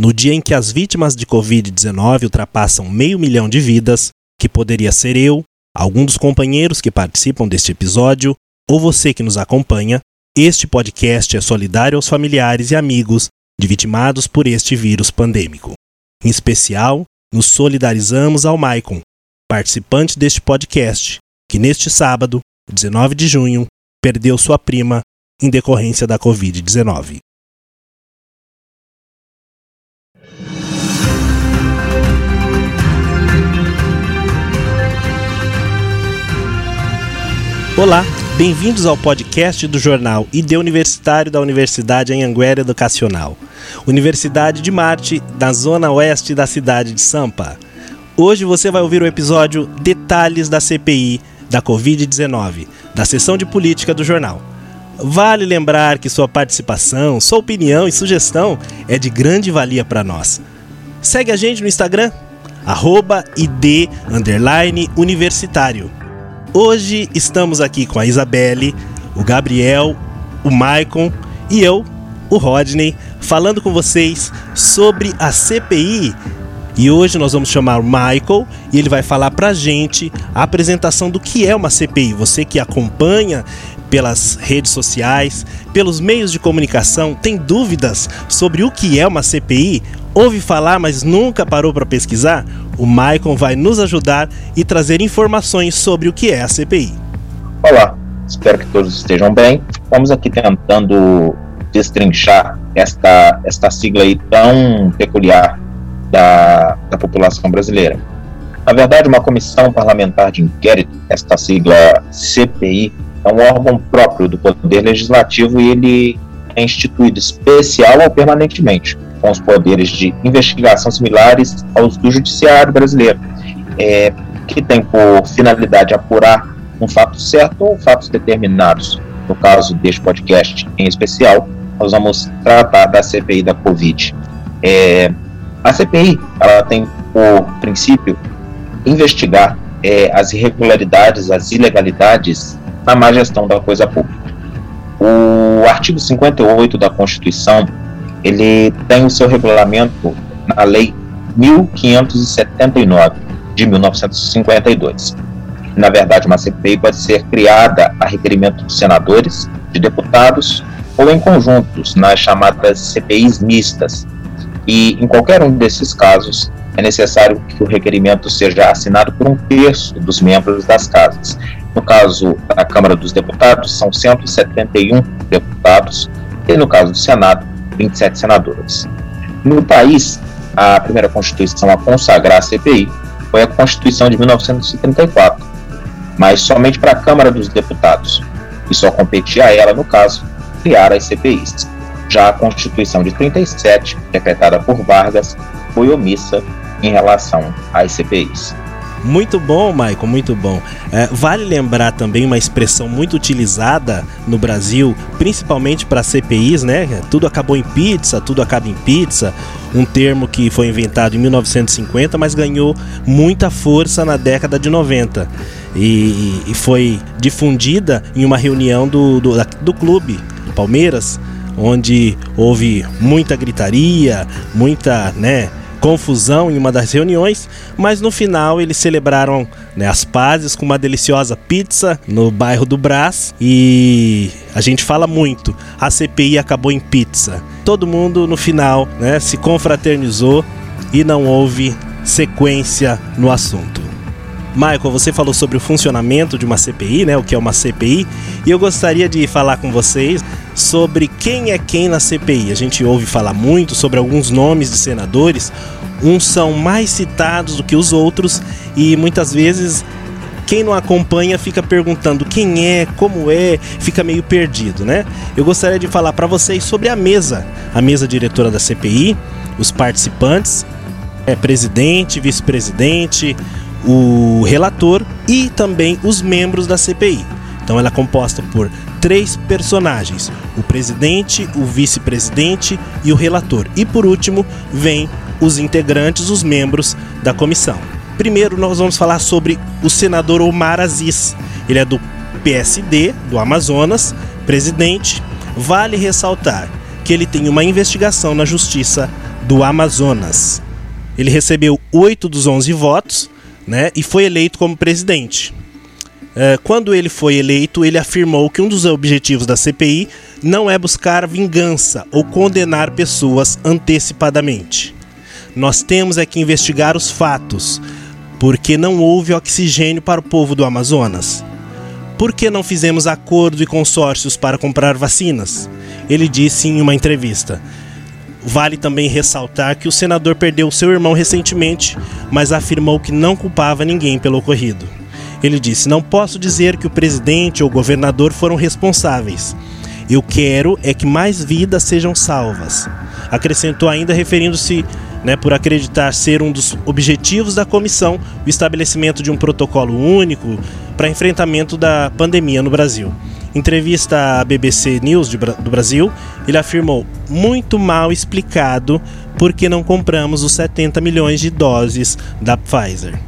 No dia em que as vítimas de Covid-19 ultrapassam meio milhão de vidas, que poderia ser eu, algum dos companheiros que participam deste episódio, ou você que nos acompanha, este podcast é solidário aos familiares e amigos de vitimados por este vírus pandêmico. Em especial, nos solidarizamos ao Maicon, participante deste podcast, que neste sábado, 19 de junho, perdeu sua prima em decorrência da Covid-19. Olá, bem-vindos ao podcast do jornal ID Universitário da Universidade Anhanguera Educacional, Universidade de Marte, da zona oeste da cidade de Sampa. Hoje você vai ouvir o episódio Detalhes da CPI da Covid-19, da seção de política do jornal. Vale lembrar que sua participação, sua opinião e sugestão é de grande valia para nós. Segue a gente no Instagram, arroba ID Universitário. Hoje estamos aqui com a Isabelle, o Gabriel, o Maicon e eu, o Rodney, falando com vocês sobre a CPI. E hoje nós vamos chamar o Michael e ele vai falar pra gente a apresentação do que é uma CPI. Você que acompanha pelas redes sociais, pelos meios de comunicação, tem dúvidas sobre o que é uma CPI? Ouve falar, mas nunca parou para pesquisar? O Maicon vai nos ajudar e trazer informações sobre o que é a CPI. Olá, espero que todos estejam bem. Vamos aqui tentando destrinchar esta, esta sigla aí tão peculiar da, da população brasileira. Na verdade, uma comissão parlamentar de inquérito, esta sigla CPI, é um órgão próprio do Poder Legislativo e ele é instituído especial ou permanentemente com os poderes de investigação similares aos do judiciário brasileiro, é, que tem por finalidade apurar um fato certo ou fatos determinados. No caso deste podcast em especial, nós vamos tratar da CPI da Covid. É, a CPI ela tem por princípio investigar é, as irregularidades, as ilegalidades na má gestão da coisa pública. O artigo 58 da Constituição ele tem o seu regulamento na Lei 1579 de 1952. Na verdade, uma CPI pode ser criada a requerimento dos senadores, de deputados ou em conjuntos nas chamadas CPIs mistas. E em qualquer um desses casos, é necessário que o requerimento seja assinado por um terço dos membros das casas. No caso da Câmara dos Deputados, são 171 deputados, e no caso do Senado, 27 senadores. No país, a primeira Constituição a consagrar a CPI foi a Constituição de 1934, mas somente para a Câmara dos Deputados, e só competia a ela, no caso, criar as CPIs. Já a Constituição de 37, decretada por Vargas, foi omissa em relação às CPIs. Muito bom, Michael, muito bom. É, vale lembrar também uma expressão muito utilizada no Brasil, principalmente para CPIs, né? Tudo acabou em pizza, tudo acaba em pizza. Um termo que foi inventado em 1950, mas ganhou muita força na década de 90. E, e foi difundida em uma reunião do, do, do clube, Palmeiras, onde houve muita gritaria, muita, né? Confusão em uma das reuniões, mas no final eles celebraram né, as pazes com uma deliciosa pizza no bairro do Brás e a gente fala muito, a CPI acabou em pizza. Todo mundo no final né, se confraternizou e não houve sequência no assunto. Michael, você falou sobre o funcionamento de uma CPI, né? O que é uma CPI, e eu gostaria de falar com vocês sobre quem é quem na CPI. A gente ouve falar muito sobre alguns nomes de senadores, uns são mais citados do que os outros, e muitas vezes quem não acompanha fica perguntando quem é, como é, fica meio perdido, né? Eu gostaria de falar para vocês sobre a mesa, a mesa diretora da CPI, os participantes, é presidente, vice-presidente, o relator e também os membros da CPI. Então ela é composta por três personagens: o presidente, o vice-presidente e o relator. E por último, vem os integrantes, os membros da comissão. Primeiro nós vamos falar sobre o senador Omar Aziz. Ele é do PSD do Amazonas, presidente. Vale ressaltar que ele tem uma investigação na justiça do Amazonas. Ele recebeu 8 dos 11 votos né, e foi eleito como presidente. É, quando ele foi eleito, ele afirmou que um dos objetivos da CPI não é buscar vingança ou condenar pessoas antecipadamente. Nós temos é que investigar os fatos, porque não houve oxigênio para o povo do Amazonas. Por que não fizemos acordos e consórcios para comprar vacinas? Ele disse em uma entrevista. Vale também ressaltar que o senador perdeu seu irmão recentemente, mas afirmou que não culpava ninguém pelo ocorrido. Ele disse: Não posso dizer que o presidente ou o governador foram responsáveis. Eu quero é que mais vidas sejam salvas. Acrescentou ainda, referindo-se né, por acreditar ser um dos objetivos da comissão o estabelecimento de um protocolo único para enfrentamento da pandemia no Brasil. Entrevista à BBC News de, do Brasil, ele afirmou: muito mal explicado porque não compramos os 70 milhões de doses da Pfizer.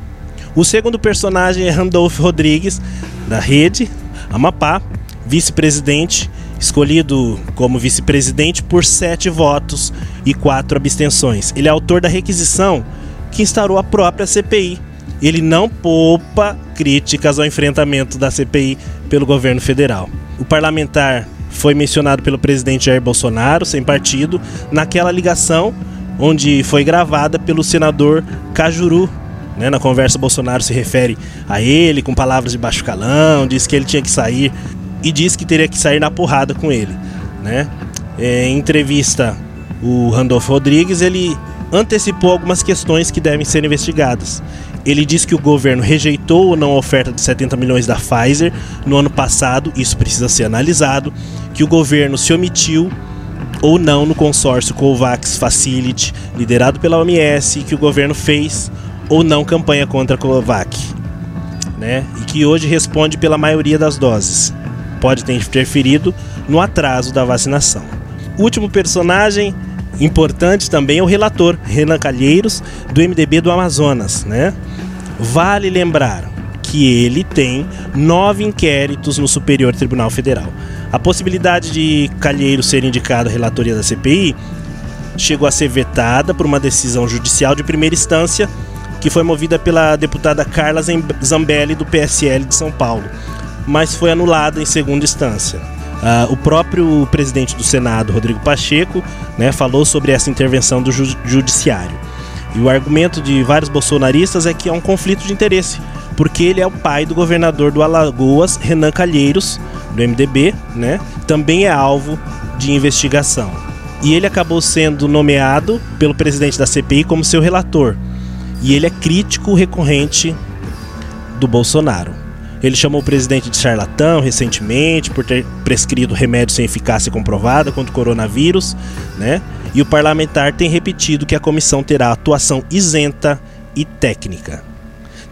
O segundo personagem é Randolph Rodrigues, da Rede Amapá, vice-presidente, escolhido como vice-presidente por sete votos e quatro abstenções. Ele é autor da requisição que instaurou a própria CPI. Ele não poupa críticas ao enfrentamento da CPI pelo governo federal. O parlamentar foi mencionado pelo presidente Jair Bolsonaro, sem partido, naquela ligação onde foi gravada pelo senador Cajuru, né, na conversa, Bolsonaro se refere a ele com palavras de baixo calão, diz que ele tinha que sair e diz que teria que sair na porrada com ele. Né? É, em entrevista, o Randolfo Rodrigues ele antecipou algumas questões que devem ser investigadas. Ele diz que o governo rejeitou ou não a oferta de 70 milhões da Pfizer no ano passado, isso precisa ser analisado, que o governo se omitiu ou não no consórcio COVAX Facility, liderado pela OMS, que o governo fez ou não campanha contra a Covac, né? E que hoje responde pela maioria das doses. Pode ter interferido no atraso da vacinação. Último personagem importante também é o relator Renan Calheiros do MDB do Amazonas, né? Vale lembrar que ele tem nove inquéritos no Superior Tribunal Federal. A possibilidade de Calheiros ser indicado à relatoria da CPI chegou a ser vetada por uma decisão judicial de primeira instância que foi movida pela deputada Carla Zambelli do PSL de São Paulo, mas foi anulada em segunda instância. Uh, o próprio presidente do Senado, Rodrigo Pacheco, né, falou sobre essa intervenção do ju judiciário. E o argumento de vários bolsonaristas é que é um conflito de interesse, porque ele é o pai do governador do Alagoas, Renan Calheiros, do MDB, né? Também é alvo de investigação. E ele acabou sendo nomeado pelo presidente da CPI como seu relator, e ele é crítico recorrente do Bolsonaro. Ele chamou o presidente de charlatão recentemente por ter prescrito remédio sem eficácia comprovada contra o coronavírus, né? E o parlamentar tem repetido que a comissão terá atuação isenta e técnica.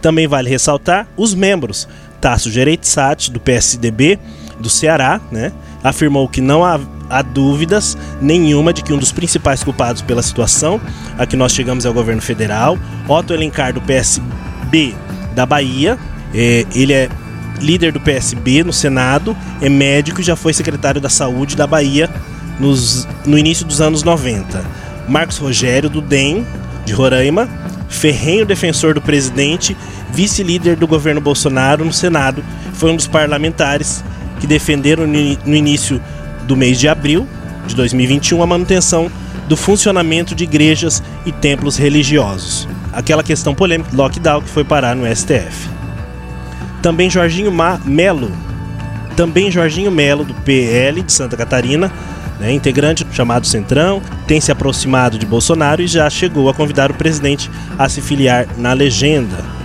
Também vale ressaltar os membros. Tasso Gereissati, do PSDB do Ceará, né? afirmou que não há, há, dúvidas nenhuma de que um dos principais culpados pela situação a que nós chegamos é o governo federal. Otto Elencar, do PSB da Bahia, é, ele é líder do PSB no Senado, é médico e já foi secretário da Saúde da Bahia nos, no início dos anos 90. Marcos Rogério, do DEM, de Roraima, ferrenho defensor do presidente, vice-líder do governo Bolsonaro no Senado, foi um dos parlamentares que defenderam no início do mês de abril de 2021 a manutenção do funcionamento de igrejas e templos religiosos. Aquela questão polêmica do lockdown que foi parar no STF. Também Jorginho Ma Melo, também Jorginho Melo do PL de Santa Catarina, né, integrante do chamado Centrão, tem se aproximado de Bolsonaro e já chegou a convidar o presidente a se filiar na legenda.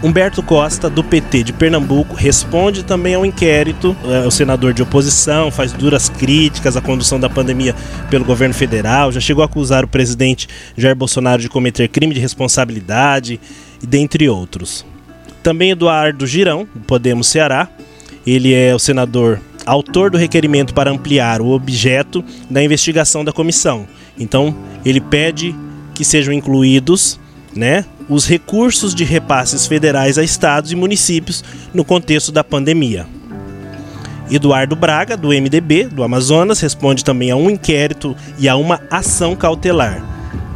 Humberto Costa, do PT de Pernambuco, responde também ao inquérito. É o senador de oposição, faz duras críticas à condução da pandemia pelo governo federal, já chegou a acusar o presidente Jair Bolsonaro de cometer crime de responsabilidade, dentre outros. Também Eduardo Girão, do Podemos Ceará, ele é o senador autor do requerimento para ampliar o objeto da investigação da comissão. Então, ele pede que sejam incluídos né, os recursos de repasses federais a estados e municípios no contexto da pandemia. Eduardo Braga, do MDB do Amazonas, responde também a um inquérito e a uma ação cautelar.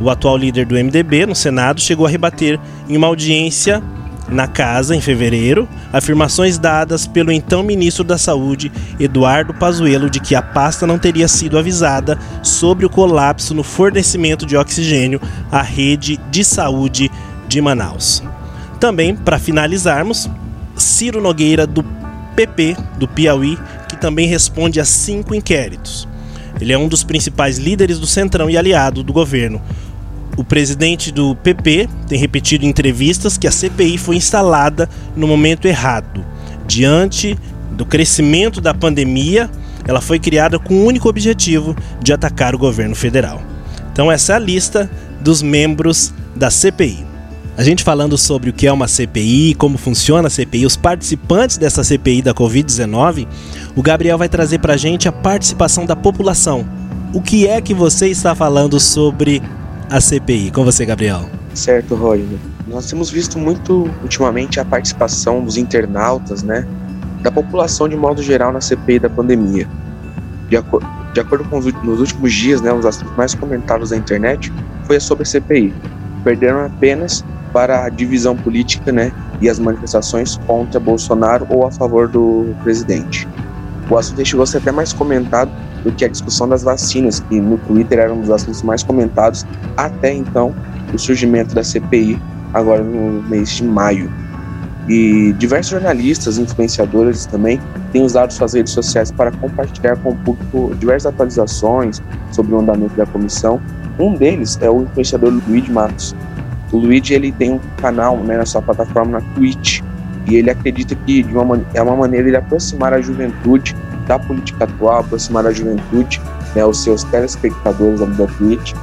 O atual líder do MDB no Senado chegou a rebater em uma audiência na casa em fevereiro afirmações dadas pelo então ministro da Saúde, Eduardo Pazuello, de que a pasta não teria sido avisada sobre o colapso no fornecimento de oxigênio à rede de saúde de Manaus. Também, para finalizarmos, Ciro Nogueira, do PP do Piauí, que também responde a cinco inquéritos. Ele é um dos principais líderes do Centrão e aliado do governo. O presidente do PP tem repetido em entrevistas que a CPI foi instalada no momento errado. Diante do crescimento da pandemia, ela foi criada com o único objetivo de atacar o governo federal. Então, essa é a lista dos membros da CPI. A gente falando sobre o que é uma CPI, como funciona a CPI, os participantes dessa CPI da Covid-19, o Gabriel vai trazer para a gente a participação da população. O que é que você está falando sobre a CPI? Com você, Gabriel. Certo, Roger. Nós temos visto muito ultimamente a participação dos internautas, né, da população de modo geral na CPI da pandemia. De, aco de acordo com os nos últimos dias, né, os assuntos mais comentados na internet foi sobre a CPI. Perderam apenas para a divisão política né, e as manifestações contra Bolsonaro ou a favor do presidente. O assunto chegou a ser até mais comentado do que a discussão das vacinas, que no Twitter era um dos assuntos mais comentados até então o surgimento da CPI, agora no mês de maio. E diversos jornalistas, influenciadores também têm usado suas redes sociais para compartilhar com o público diversas atualizações sobre o andamento da comissão. Um deles é o influenciador Luiz Matos, o Luigi ele tem um canal né, na sua plataforma na Twitch e ele acredita que de uma, é uma maneira de aproximar a juventude da política atual, aproximar a juventude, né, os seus telespectadores da Twitch,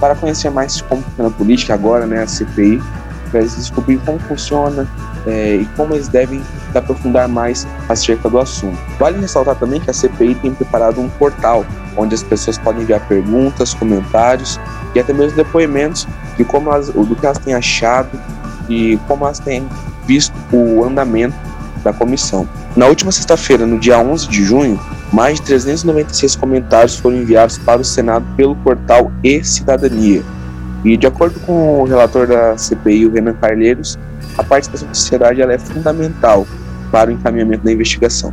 para conhecer mais como funciona a política agora, né, a CPI, para eles descobrir como funciona é, e como eles devem aprofundar mais acerca do assunto. Vale ressaltar também que a CPI tem preparado um portal onde as pessoas podem enviar perguntas, comentários e até mesmo depoimentos de como elas, do que elas têm achado e como elas têm visto o andamento da comissão. Na última sexta-feira, no dia 11 de junho, mais de 396 comentários foram enviados para o Senado pelo portal e-Cidadania. E de acordo com o relator da CPI, o Renan Carleiros, a participação da sociedade é fundamental para o encaminhamento da investigação.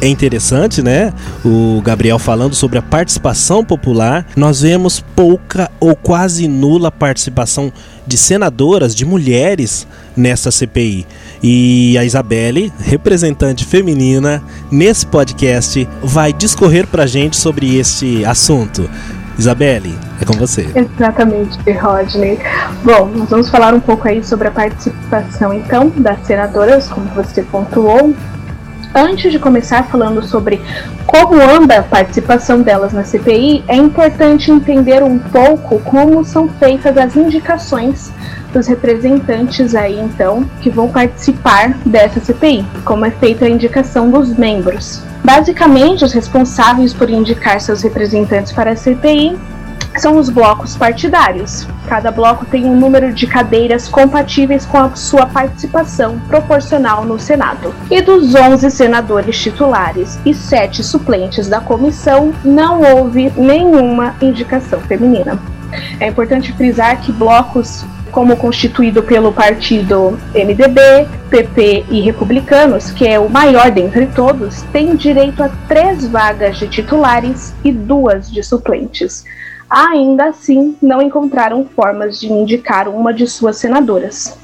É interessante, né? O Gabriel falando sobre a participação popular. Nós vemos pouca ou quase nula participação de senadoras, de mulheres nessa CPI. E a Isabelle, representante feminina, nesse podcast, vai discorrer pra gente sobre este assunto. Isabelle, é com você. Exatamente, Rodney. Bom, nós vamos falar um pouco aí sobre a participação, então, das senadoras, como você pontuou. Antes de começar falando sobre como anda a participação delas na CPI, é importante entender um pouco como são feitas as indicações dos representantes aí então que vão participar dessa CPI, como é feita a indicação dos membros. Basicamente, os responsáveis por indicar seus representantes para a CPI são os blocos partidários. Cada bloco tem um número de cadeiras compatíveis com a sua participação proporcional no Senado. E dos 11 senadores titulares e 7 suplentes da comissão, não houve nenhuma indicação feminina. É importante frisar que blocos como constituído pelo partido MDB, PP e Republicanos, que é o maior dentre todos, tem direito a três vagas de titulares e duas de suplentes. Ainda assim, não encontraram formas de indicar uma de suas senadoras.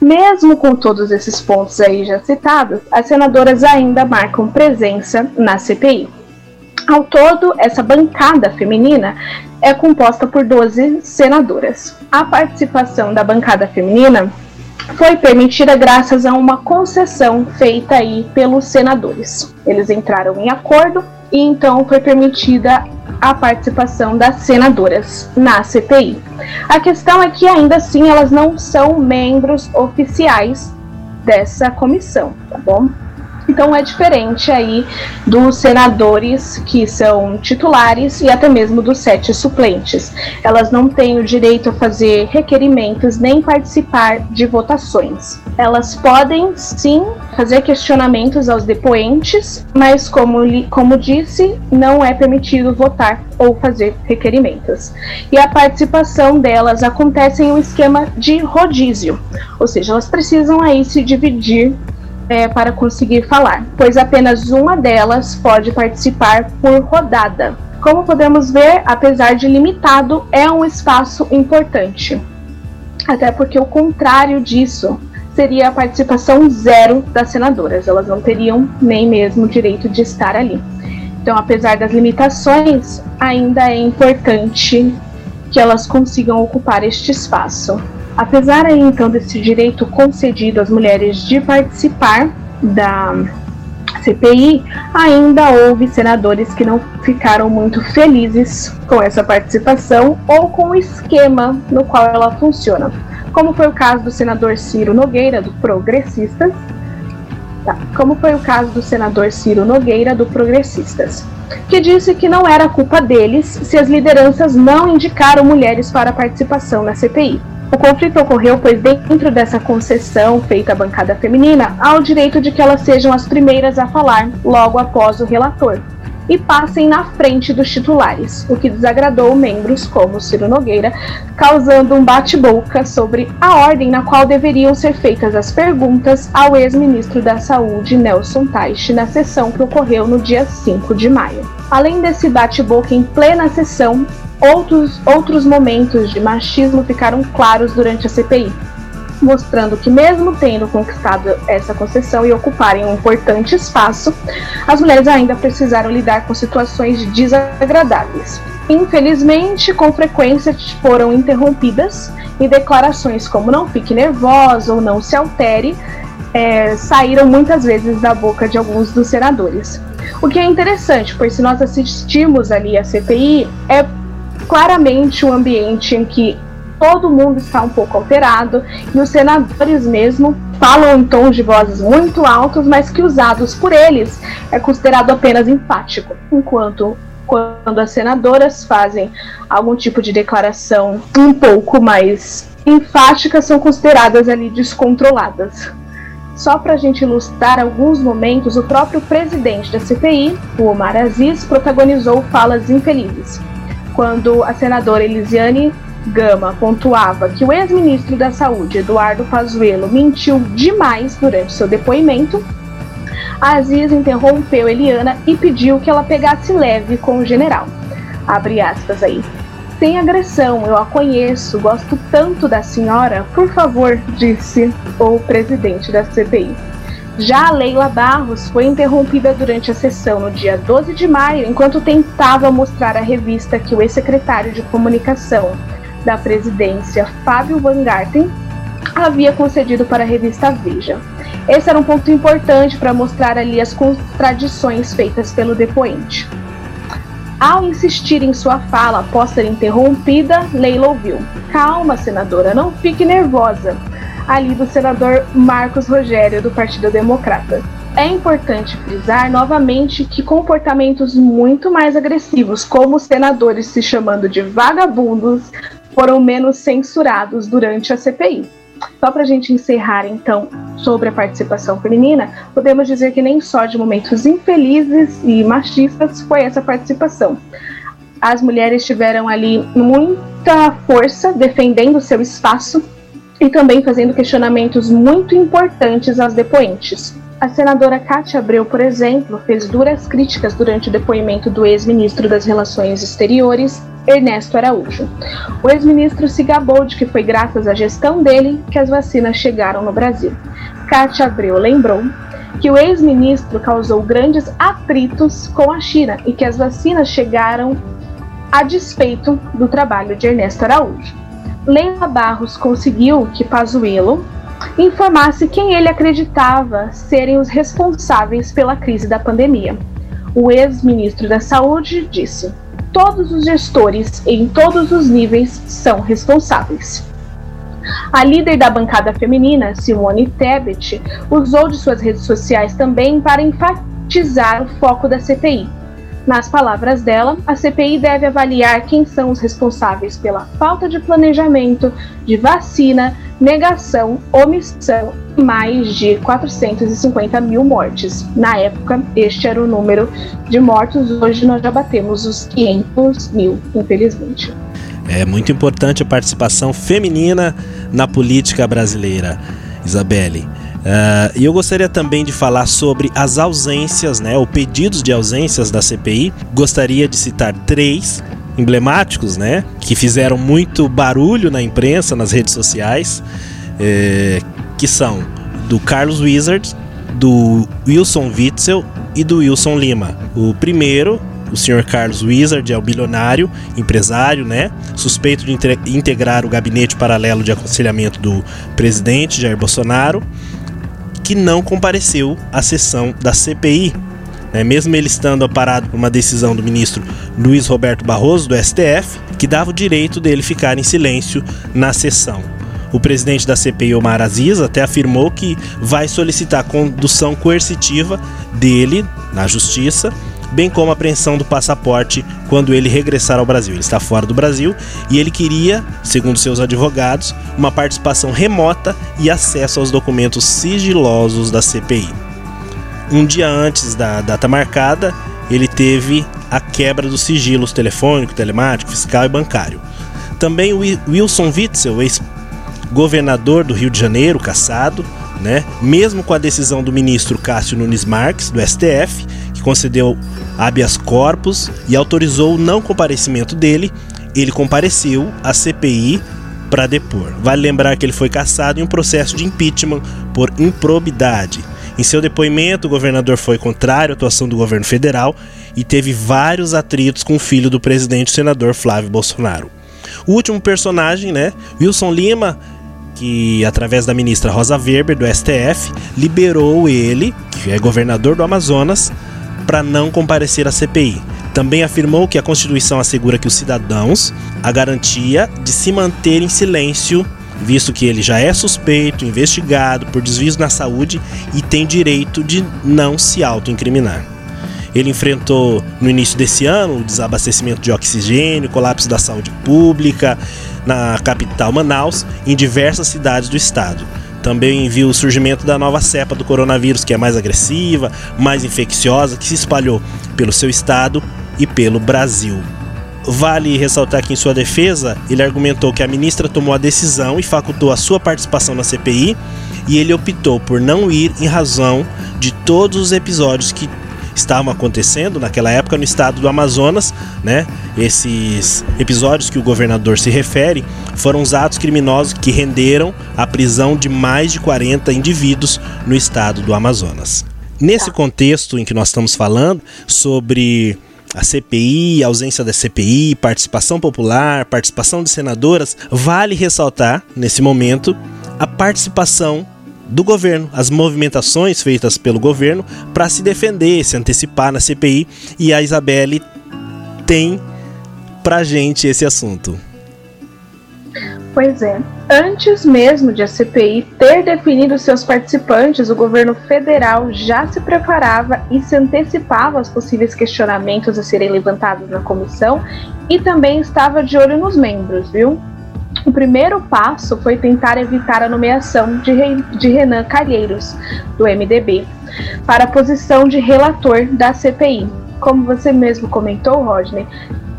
Mesmo com todos esses pontos aí já citados, as senadoras ainda marcam presença na CPI. Ao todo, essa bancada feminina é composta por 12 senadoras. A participação da bancada feminina foi permitida graças a uma concessão feita aí pelos senadores. Eles entraram em acordo e então foi permitida a participação das senadoras na CPI. A questão é que ainda assim elas não são membros oficiais dessa comissão, tá bom? Então é diferente aí dos senadores que são titulares e até mesmo dos sete suplentes. Elas não têm o direito a fazer requerimentos nem participar de votações. Elas podem sim fazer questionamentos aos depoentes, mas como, como disse, não é permitido votar ou fazer requerimentos. E a participação delas acontece em um esquema de rodízio, ou seja, elas precisam aí se dividir é, para conseguir falar, pois apenas uma delas pode participar por rodada. Como podemos ver, apesar de limitado, é um espaço importante. Até porque o contrário disso seria a participação zero das senadoras, elas não teriam nem mesmo direito de estar ali. Então, apesar das limitações, ainda é importante que elas consigam ocupar este espaço. Apesar aí, então desse direito concedido às mulheres de participar da CPI, ainda houve senadores que não ficaram muito felizes com essa participação ou com o esquema no qual ela funciona, como foi o caso do senador Ciro Nogueira, do Progressistas, tá. como foi o caso do senador Ciro Nogueira, do Progressistas, que disse que não era culpa deles se as lideranças não indicaram mulheres para participação na CPI. O conflito ocorreu pois, dentro dessa concessão feita à bancada feminina, há o direito de que elas sejam as primeiras a falar logo após o relator e passem na frente dos titulares, o que desagradou membros como Ciro Nogueira, causando um bate-boca sobre a ordem na qual deveriam ser feitas as perguntas ao ex-ministro da Saúde, Nelson Teich, na sessão que ocorreu no dia 5 de maio. Além desse bate-boca em plena sessão, Outros, outros momentos de machismo ficaram claros durante a CPI, mostrando que, mesmo tendo conquistado essa concessão e ocuparem um importante espaço, as mulheres ainda precisaram lidar com situações desagradáveis. Infelizmente, com frequência foram interrompidas e declarações como não fique nervosa ou não se altere é, saíram muitas vezes da boca de alguns dos senadores. O que é interessante, pois se nós assistimos ali a CPI, é claramente um ambiente em que todo mundo está um pouco alterado e os senadores mesmo falam em tons de vozes muito altos, mas que usados por eles é considerado apenas empático, enquanto quando as senadoras fazem algum tipo de declaração um pouco mais enfática são consideradas ali descontroladas. Só para a gente ilustrar alguns momentos, o próprio presidente da CPI, o Omar Aziz, protagonizou falas infelizes quando a senadora Elisiane Gama pontuava que o ex-ministro da Saúde, Eduardo Pazuello, mentiu demais durante seu depoimento, Aziz interrompeu Eliana e pediu que ela pegasse leve com o general. Abre aspas aí. Sem agressão, eu a conheço, gosto tanto da senhora, por favor, disse o presidente da CPI. Já a Leila Barros foi interrompida durante a sessão no dia 12 de maio, enquanto tentava mostrar à revista que o ex-secretário de comunicação da presidência, Fábio Van Garten, havia concedido para a revista Veja. Esse era um ponto importante para mostrar ali as contradições feitas pelo depoente. Ao insistir em sua fala após ser interrompida, Leila ouviu: Calma, senadora, não fique nervosa ali do senador Marcos Rogério, do Partido Democrata. É importante frisar novamente que comportamentos muito mais agressivos, como senadores se chamando de vagabundos, foram menos censurados durante a CPI. Só para a gente encerrar, então, sobre a participação feminina, podemos dizer que nem só de momentos infelizes e machistas foi essa participação. As mulheres tiveram ali muita força defendendo seu espaço e também fazendo questionamentos muito importantes às depoentes. A senadora Cátia Abreu, por exemplo, fez duras críticas durante o depoimento do ex-ministro das Relações Exteriores, Ernesto Araújo. O ex-ministro se gabou de que foi graças à gestão dele que as vacinas chegaram no Brasil. Cátia Abreu lembrou que o ex-ministro causou grandes atritos com a China e que as vacinas chegaram a despeito do trabalho de Ernesto Araújo. Leila Barros conseguiu que Pazuello informasse quem ele acreditava serem os responsáveis pela crise da pandemia. O ex-ministro da Saúde disse: todos os gestores em todos os níveis são responsáveis. A líder da bancada feminina, Simone Tebet, usou de suas redes sociais também para enfatizar o foco da CPI. Nas palavras dela, a CPI deve avaliar quem são os responsáveis pela falta de planejamento, de vacina, negação, omissão e mais de 450 mil mortes. Na época, este era o número de mortos, hoje nós já batemos os 500 mil, infelizmente. É muito importante a participação feminina na política brasileira, Isabelle. Uh, e eu gostaria também de falar sobre as ausências, né, ou pedidos de ausências da CPI. Gostaria de citar três emblemáticos, né, que fizeram muito barulho na imprensa, nas redes sociais, é, que são do Carlos Wizard, do Wilson Witzel e do Wilson Lima. O primeiro o senhor Carlos Wizard é o bilionário, empresário, né? Suspeito de integrar o gabinete paralelo de aconselhamento do presidente Jair Bolsonaro, que não compareceu à sessão da CPI. Né? Mesmo ele estando amparado por uma decisão do ministro Luiz Roberto Barroso, do STF, que dava o direito dele ficar em silêncio na sessão. O presidente da CPI, Omar Aziz, até afirmou que vai solicitar condução coercitiva dele na justiça bem como a apreensão do passaporte quando ele regressar ao Brasil. Ele está fora do Brasil e ele queria, segundo seus advogados, uma participação remota e acesso aos documentos sigilosos da CPI. Um dia antes da data marcada, ele teve a quebra dos sigilos telefônico, telemático, fiscal e bancário. Também o Wilson Witzel, ex-governador do Rio de Janeiro, caçado, né? Mesmo com a decisão do ministro Cássio Nunes Marques, do STF, que concedeu habeas corpus e autorizou o não comparecimento dele, ele compareceu à CPI para depor. Vale lembrar que ele foi cassado em um processo de impeachment por improbidade. Em seu depoimento, o governador foi contrário à atuação do governo federal e teve vários atritos com o filho do presidente, o senador Flávio Bolsonaro. O último personagem, né, Wilson Lima, que através da ministra Rosa Weber do STF liberou ele, que é governador do Amazonas, para não comparecer à CPI. Também afirmou que a Constituição assegura que os cidadãos a garantia de se manter em silêncio, visto que ele já é suspeito, investigado por desvios na saúde e tem direito de não se autoincriminar. Ele enfrentou no início desse ano o desabastecimento de oxigênio, colapso da saúde pública na capital Manaus e em diversas cidades do estado. Também viu o surgimento da nova cepa do coronavírus, que é mais agressiva, mais infecciosa, que se espalhou pelo seu estado e pelo Brasil. Vale ressaltar que, em sua defesa, ele argumentou que a ministra tomou a decisão e facultou a sua participação na CPI, e ele optou por não ir em razão de todos os episódios que estavam acontecendo naquela época no estado do Amazonas, né? Esses episódios que o governador se refere foram os atos criminosos que renderam a prisão de mais de 40 indivíduos no estado do Amazonas. Nesse tá. contexto em que nós estamos falando sobre a CPI, a ausência da CPI, participação popular, participação de senadoras, vale ressaltar nesse momento a participação do governo, as movimentações feitas pelo governo para se defender, se antecipar na CPI e a Isabelle tem pra gente esse assunto. Pois é. Antes mesmo de a CPI ter definido seus participantes, o governo federal já se preparava e se antecipava aos possíveis questionamentos a serem levantados na comissão e também estava de olho nos membros, viu? Primeiro passo foi tentar evitar a nomeação de, de Renan Calheiros, do MDB, para a posição de relator da CPI. Como você mesmo comentou, Rodney,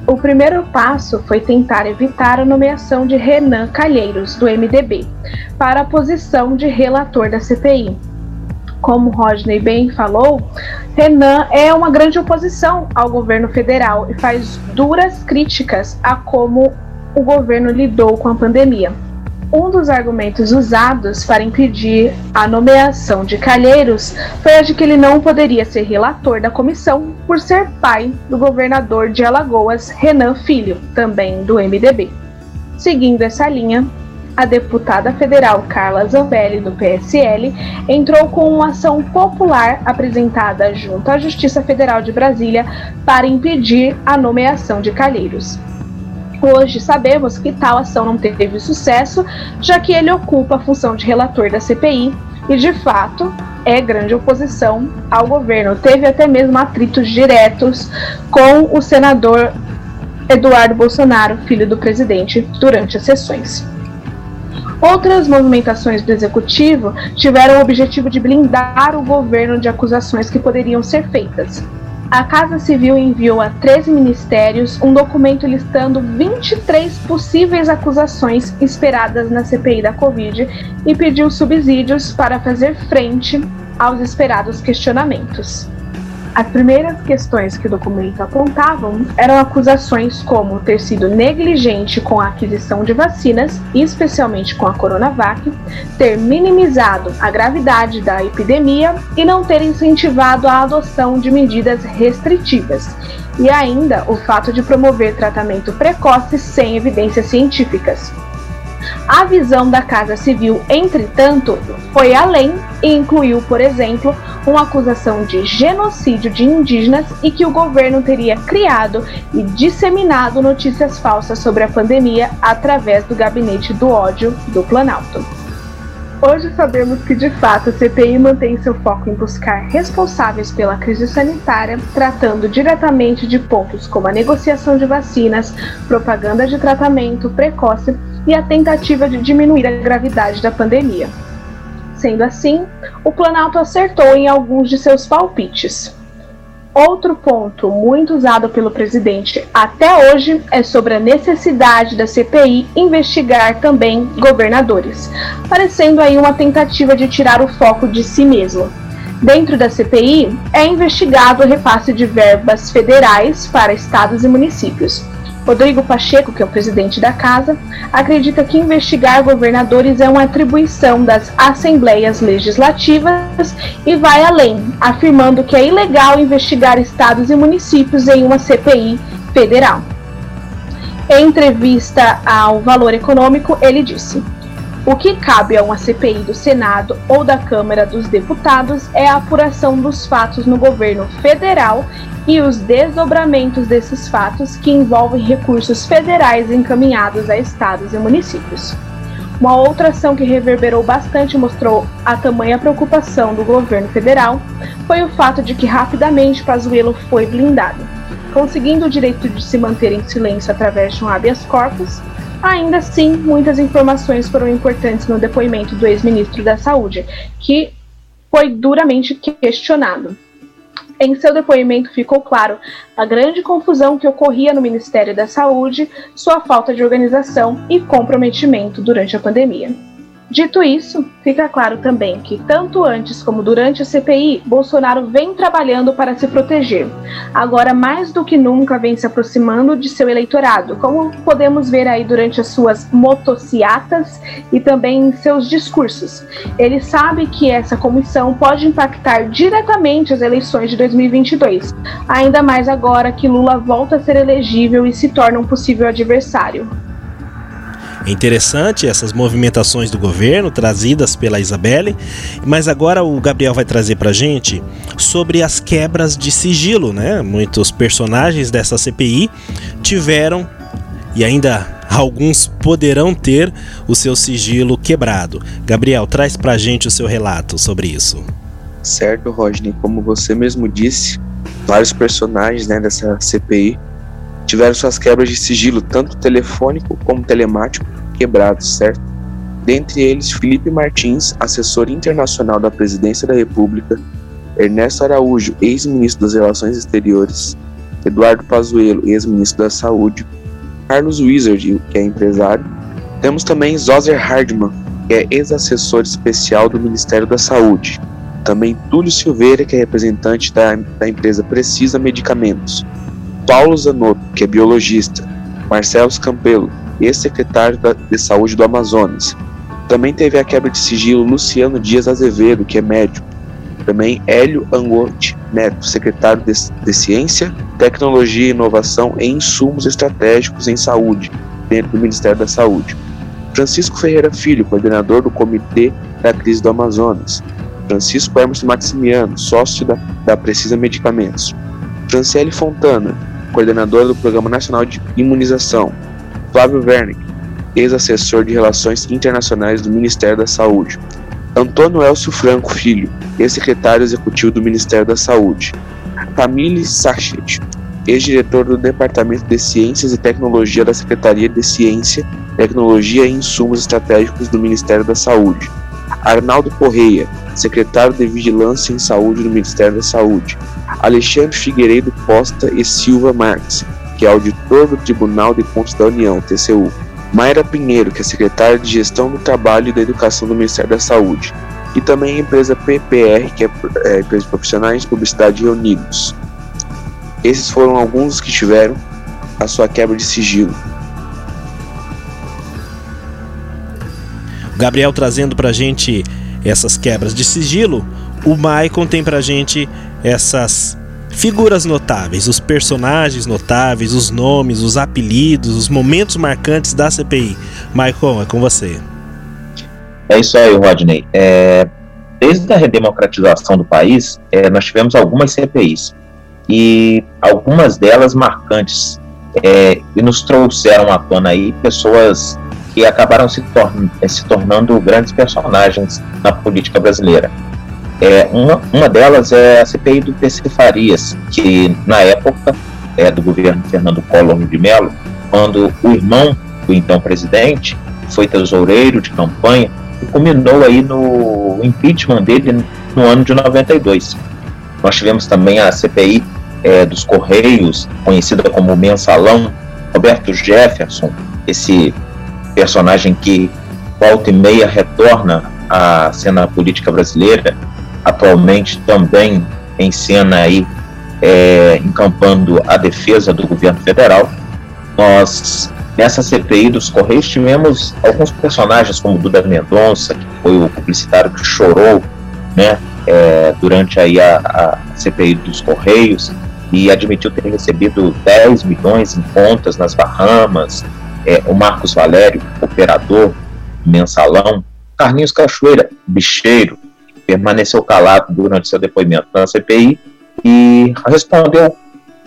o primeiro passo foi tentar evitar a nomeação de Renan Calheiros, do MDB, para a posição de relator da CPI. Como Rodney bem falou, Renan é uma grande oposição ao governo federal e faz duras críticas a como o governo lidou com a pandemia. Um dos argumentos usados para impedir a nomeação de Calheiros foi a de que ele não poderia ser relator da comissão por ser pai do governador de Alagoas, Renan Filho, também do MDB. Seguindo essa linha, a deputada federal Carla Zambelli, do PSL, entrou com uma ação popular apresentada junto à Justiça Federal de Brasília para impedir a nomeação de Calheiros. Hoje sabemos que tal ação não teve sucesso, já que ele ocupa a função de relator da CPI e, de fato, é grande oposição ao governo. Teve até mesmo atritos diretos com o senador Eduardo Bolsonaro, filho do presidente, durante as sessões. Outras movimentações do executivo tiveram o objetivo de blindar o governo de acusações que poderiam ser feitas. A Casa Civil enviou a 13 ministérios um documento listando 23 possíveis acusações esperadas na CPI da Covid e pediu subsídios para fazer frente aos esperados questionamentos. As primeiras questões que o documento apontavam eram acusações como ter sido negligente com a aquisição de vacinas, especialmente com a Coronavac, ter minimizado a gravidade da epidemia e não ter incentivado a adoção de medidas restritivas, e ainda o fato de promover tratamento precoce sem evidências científicas. A visão da Casa Civil, entretanto, foi além e incluiu, por exemplo, uma acusação de genocídio de indígenas e que o governo teria criado e disseminado notícias falsas sobre a pandemia através do gabinete do ódio do Planalto. Hoje sabemos que, de fato, a CPI mantém seu foco em buscar responsáveis pela crise sanitária, tratando diretamente de pontos como a negociação de vacinas, propaganda de tratamento precoce e a tentativa de diminuir a gravidade da pandemia. Sendo assim, o Planalto acertou em alguns de seus palpites. Outro ponto muito usado pelo presidente até hoje é sobre a necessidade da CPI investigar também governadores, parecendo aí uma tentativa de tirar o foco de si mesmo. Dentro da CPI é investigado o repasse de verbas federais para estados e municípios, Rodrigo Pacheco, que é o presidente da casa, acredita que investigar governadores é uma atribuição das assembleias legislativas e vai além, afirmando que é ilegal investigar estados e municípios em uma CPI federal. Em entrevista ao Valor Econômico, ele disse: o que cabe a uma CPI do Senado ou da Câmara dos Deputados é a apuração dos fatos no governo federal e os desdobramentos desses fatos que envolvem recursos federais encaminhados a estados e municípios. Uma outra ação que reverberou bastante e mostrou a tamanha preocupação do governo federal foi o fato de que rapidamente Pazuello foi blindado, conseguindo o direito de se manter em silêncio através de um habeas corpus. Ainda assim, muitas informações foram importantes no depoimento do ex-ministro da Saúde, que foi duramente questionado. Em seu depoimento ficou claro a grande confusão que ocorria no Ministério da Saúde, sua falta de organização e comprometimento durante a pandemia. Dito isso, fica claro também que, tanto antes como durante a CPI, Bolsonaro vem trabalhando para se proteger. Agora, mais do que nunca, vem se aproximando de seu eleitorado, como podemos ver aí durante as suas motociatas e também em seus discursos. Ele sabe que essa comissão pode impactar diretamente as eleições de 2022, ainda mais agora que Lula volta a ser elegível e se torna um possível adversário. É interessante essas movimentações do governo trazidas pela Isabelle, mas agora o Gabriel vai trazer para gente sobre as quebras de sigilo, né? Muitos personagens dessa CPI tiveram e ainda alguns poderão ter o seu sigilo quebrado. Gabriel, traz para gente o seu relato sobre isso. Certo, Rodney, como você mesmo disse, vários personagens né, dessa CPI tiveram suas quebras de sigilo, tanto telefônico como telemático, quebrados, certo? Dentre eles, Felipe Martins, assessor internacional da Presidência da República, Ernesto Araújo, ex-ministro das Relações Exteriores, Eduardo Pazuello, ex-ministro da Saúde, Carlos Wizard, que é empresário. Temos também Zoser Hardman, que é ex-assessor especial do Ministério da Saúde. Também Túlio Silveira, que é representante da, da empresa Precisa Medicamentos. Paulo Zanotto, que é biologista, Marcelo Campelo, ex-secretário de Saúde do Amazonas. Também teve a quebra de sigilo Luciano Dias Azevedo, que é médico. Também Hélio Angotti Neto, secretário de, de Ciência, Tecnologia, Inovação e Insumos Estratégicos em Saúde, dentro do Ministério da Saúde. Francisco Ferreira Filho, coordenador do Comitê da Crise do Amazonas. Francisco Hermes Maximiano, sócio da, da Precisa Medicamentos. Franciele Fontana, coordenadora do Programa Nacional de Imunização, Flávio Wernick, ex-assessor de Relações Internacionais do Ministério da Saúde. Antônio Elcio Franco Filho, ex-secretário executivo do Ministério da Saúde. Camille Sachet, ex-diretor do Departamento de Ciências e Tecnologia da Secretaria de Ciência, Tecnologia e Insumos Estratégicos do Ministério da Saúde. Arnaldo Correia, secretário de Vigilância em Saúde do Ministério da Saúde. Alexandre Figueiredo Costa e Silva Marques, que é auditor do Tribunal de Contas da União, TCU. Mayra Pinheiro, que é secretária de Gestão do Trabalho e da Educação do Ministério da Saúde. E também a empresa PPR, que é, é Empresa de Profissionais de Publicidade Reunidos. Esses foram alguns que tiveram a sua quebra de sigilo. Gabriel trazendo pra gente essas quebras de sigilo, o Maicon tem pra gente essas figuras notáveis, os personagens notáveis, os nomes, os apelidos, os momentos marcantes da CPI. Maicon, é com você. É isso aí, Rodney. É, desde a redemocratização do país, é, nós tivemos algumas CPIs e algumas delas marcantes é, e nos trouxeram à tona aí pessoas que acabaram se, se tornando grandes personagens na política brasileira. É, uma, uma delas é a CPI do PC Farias, que na época é, do governo Fernando Collor de Mello, quando o irmão do então presidente foi tesoureiro de campanha e culminou aí no impeachment dele no ano de 92. Nós tivemos também a CPI é, dos Correios, conhecida como Mensalão, Roberto Jefferson, esse personagem que volta e meia retorna à cena política brasileira, atualmente também em cena aí é, encampando a defesa do governo federal. Nós nessa CPI dos Correios tivemos alguns personagens como Duda Mendonça, que foi o publicitário que chorou, né, é, durante aí a, a CPI dos Correios e admitiu ter recebido 10 milhões em contas nas Bahamas, é, o Marcos Valério, operador, mensalão, Carlinhos Cachoeira, bicheiro, permaneceu calado durante seu depoimento na CPI e respondeu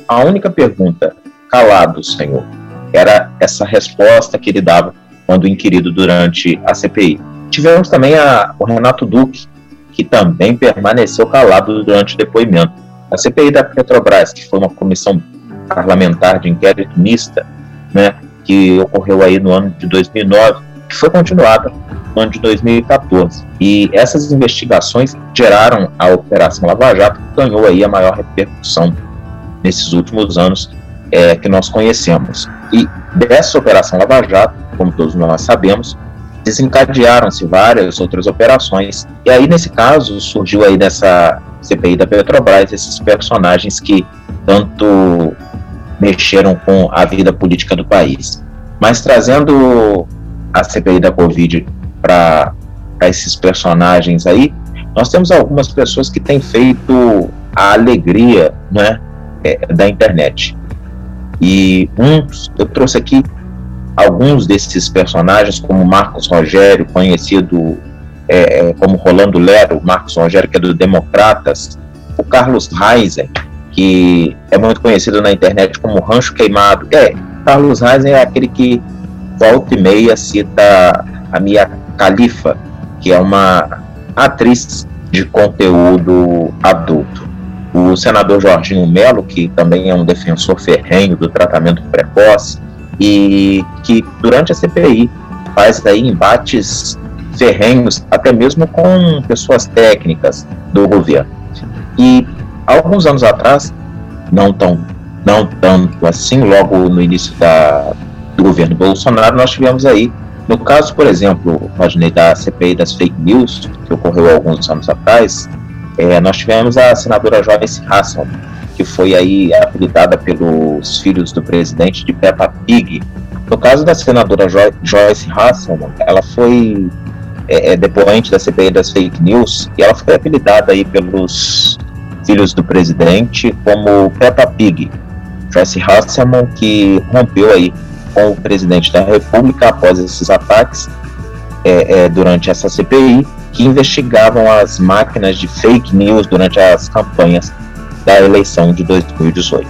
a única pergunta, calado, senhor. Era essa resposta que ele dava quando inquirido durante a CPI. Tivemos também a, o Renato Duque, que também permaneceu calado durante o depoimento. A CPI da Petrobras, que foi uma comissão parlamentar de inquérito mista, né, que ocorreu aí no ano de 2009, que foi continuada no ano de 2014. E essas investigações geraram a Operação Lava Jato, que ganhou aí a maior repercussão nesses últimos anos é, que nós conhecemos. E dessa Operação Lava Jato, como todos nós sabemos, desencadearam-se várias outras operações. E aí, nesse caso, surgiu aí dessa CPI da Petrobras esses personagens que tanto mexeram com a vida política do país. Mas trazendo a CPI da Covid para esses personagens aí, nós temos algumas pessoas que têm feito a alegria né, é, da internet. E uns, eu trouxe aqui alguns desses personagens, como Marcos Rogério, conhecido é, é, como Rolando Lero, Marcos Rogério, que é do Democratas, o Carlos Reisen, que é muito conhecido na internet como Rancho Queimado. É, Carlos Reisen é aquele que volta e meia cita a Mia Khalifa, que é uma atriz de conteúdo adulto. O senador Jorginho Melo, que também é um defensor ferrenho do tratamento precoce, e que durante a CPI faz aí embates ferrenhos, até mesmo com pessoas técnicas do governo. E alguns anos atrás, não tão não tanto assim, logo no início da, do governo Bolsonaro, nós tivemos aí, no caso, por exemplo, Rodney, da CPI das fake news, que ocorreu alguns anos atrás, é, nós tivemos a senadora Joyce Hasselman, que foi aí apelidada pelos filhos do presidente de Peppa Pig. No caso da senadora Joyce Hasselman, ela foi é, é, depoente da CPI das fake news, e ela foi apelidada aí pelos filhos do presidente como Peppa Pig. Joyce Hasselman, que rompeu aí com o presidente da República após esses ataques é, é, durante essa CPI, que investigavam as máquinas de fake news durante as campanhas da eleição de 2018.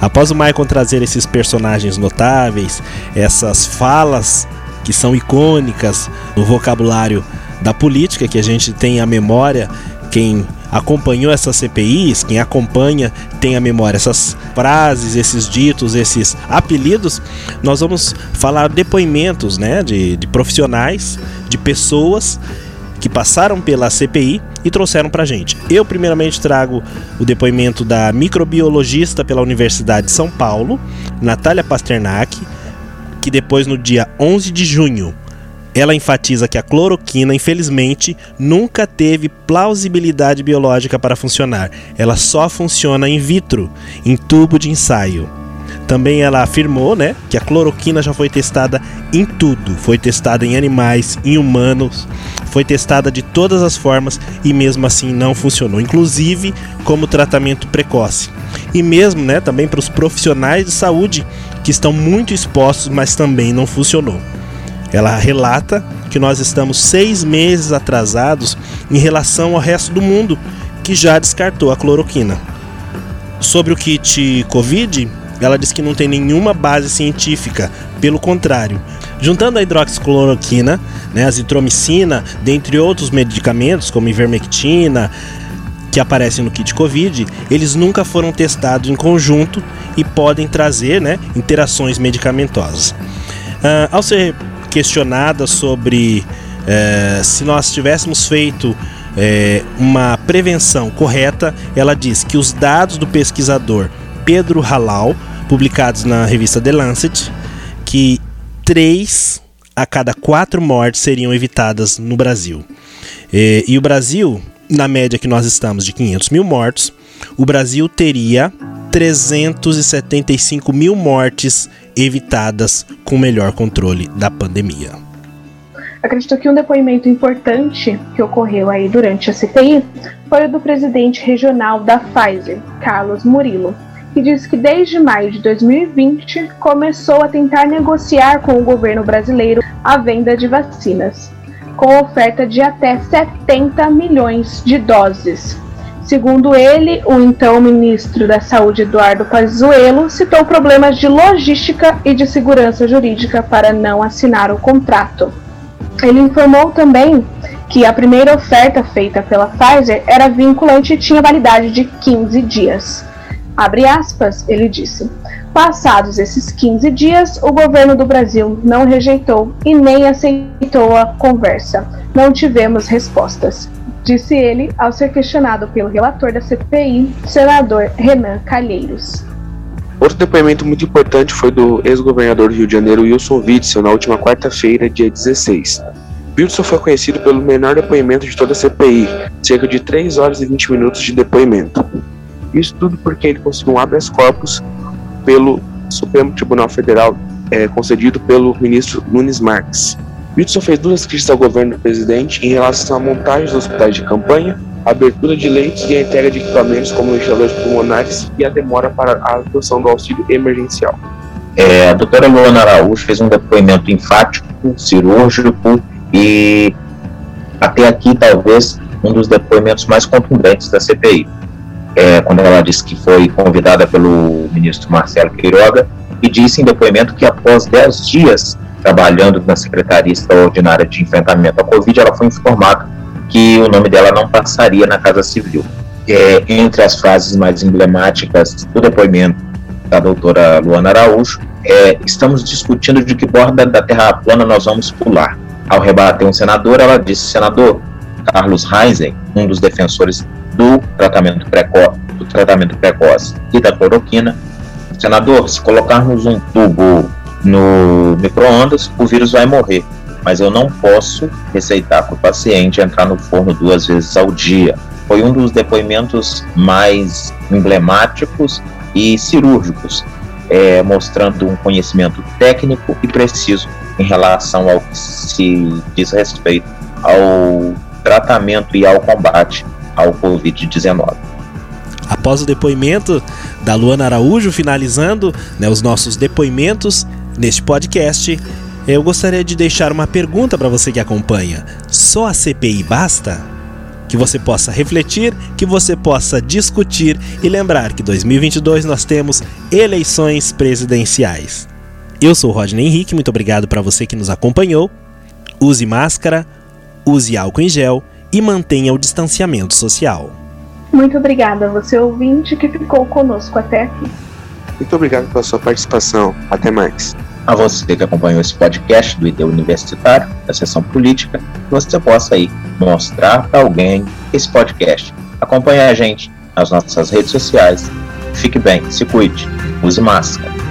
Após o Michael trazer esses personagens notáveis, essas falas que são icônicas no vocabulário da política, que a gente tem a memória, quem acompanhou essas CPIs, quem acompanha tem a memória, essas frases, esses ditos, esses apelidos, nós vamos falar depoimentos né, de, de profissionais, de pessoas que passaram pela CPI e trouxeram para gente. Eu, primeiramente, trago o depoimento da microbiologista pela Universidade de São Paulo, Natália Pasternak, que depois, no dia 11 de junho, ela enfatiza que a cloroquina, infelizmente, nunca teve plausibilidade biológica para funcionar. Ela só funciona in vitro, em tubo de ensaio. Também ela afirmou, né, que a cloroquina já foi testada em tudo, foi testada em animais, em humanos, foi testada de todas as formas e mesmo assim não funcionou, inclusive como tratamento precoce. E mesmo, né, também para os profissionais de saúde que estão muito expostos, mas também não funcionou. Ela relata que nós estamos seis meses atrasados em relação ao resto do mundo que já descartou a cloroquina. Sobre o kit Covid, ela diz que não tem nenhuma base científica, pelo contrário. Juntando a hidroxicloroquina, né, a zitromicina, dentre outros medicamentos como ivermectina, que aparecem no kit COVID, eles nunca foram testados em conjunto e podem trazer né, interações medicamentosas. Uh, ao ser questionada sobre uh, se nós tivéssemos feito uh, uma prevenção correta, ela diz que os dados do pesquisador Pedro Halal publicados na revista The Lancet, que três a cada quatro mortes seriam evitadas no Brasil. E, e o Brasil, na média que nós estamos de 500 mil mortos, o Brasil teria 375 mil mortes evitadas com melhor controle da pandemia. Acredito que um depoimento importante que ocorreu aí durante a CPI foi o do presidente regional da Pfizer, Carlos Murilo, que diz que desde maio de 2020 começou a tentar negociar com o governo brasileiro a venda de vacinas, com oferta de até 70 milhões de doses. Segundo ele, o então ministro da Saúde Eduardo Pazuello citou problemas de logística e de segurança jurídica para não assinar o contrato. Ele informou também que a primeira oferta feita pela Pfizer era vinculante e tinha validade de 15 dias. Abre aspas, ele disse. Passados esses 15 dias, o governo do Brasil não rejeitou e nem aceitou a conversa. Não tivemos respostas, disse ele ao ser questionado pelo relator da CPI, senador Renan Calheiros. Outro depoimento muito importante foi do ex-governador do Rio de Janeiro, Wilson Witzel, na última quarta-feira, dia 16. Wilson foi conhecido pelo menor depoimento de toda a CPI, cerca de 3 horas e 20 minutos de depoimento. Isso tudo porque ele conseguiu um habeas corpus pelo Supremo Tribunal Federal, é, concedido pelo ministro Nunes Marques. Whitson fez duas críticas ao governo do presidente em relação à montagem dos hospitais de campanha, abertura de leitos e a entrega de equipamentos como ventiladores pulmonares e a demora para a adoção do auxílio emergencial. É, a doutora Luana Araújo fez um depoimento enfático, cirúrgico e até aqui talvez um dos depoimentos mais contundentes da CPI é, quando ela disse que foi convidada pelo ministro Marcelo Queiroga e disse em depoimento que após 10 dias trabalhando na Secretaria Extraordinária de Enfrentamento à Covid, ela foi informada que o nome dela não passaria na Casa Civil. É, entre as frases mais emblemáticas do depoimento da doutora Luana Araújo, é, estamos discutindo de que borda da Terra plana nós vamos pular. Ao rebater um senador, ela disse, senador Carlos Reisen, um dos defensores do tratamento, preco do tratamento precoce e da cloroquina. Senador, se colocarmos um tubo no micro-ondas, o vírus vai morrer, mas eu não posso receitar para o paciente entrar no forno duas vezes ao dia. Foi um dos depoimentos mais emblemáticos e cirúrgicos, é, mostrando um conhecimento técnico e preciso em relação ao que se diz respeito ao tratamento e ao combate ao Covid-19. Após o depoimento da Luana Araújo, finalizando né, os nossos depoimentos neste podcast, eu gostaria de deixar uma pergunta para você que acompanha: só a CPI basta? que você possa refletir, que você possa discutir e lembrar que 2022 nós temos eleições presidenciais. Eu sou o Rodney Henrique, muito obrigado para você que nos acompanhou. Use máscara, use álcool em gel e mantenha o distanciamento social. Muito obrigada a você ouvinte que ficou conosco até aqui. Muito obrigado pela sua participação. Até mais. A você que acompanhou esse podcast do ID Universitário, da sessão política, que você possa aí mostrar para alguém esse podcast. Acompanhe a gente nas nossas redes sociais. Fique bem, se cuide, use máscara.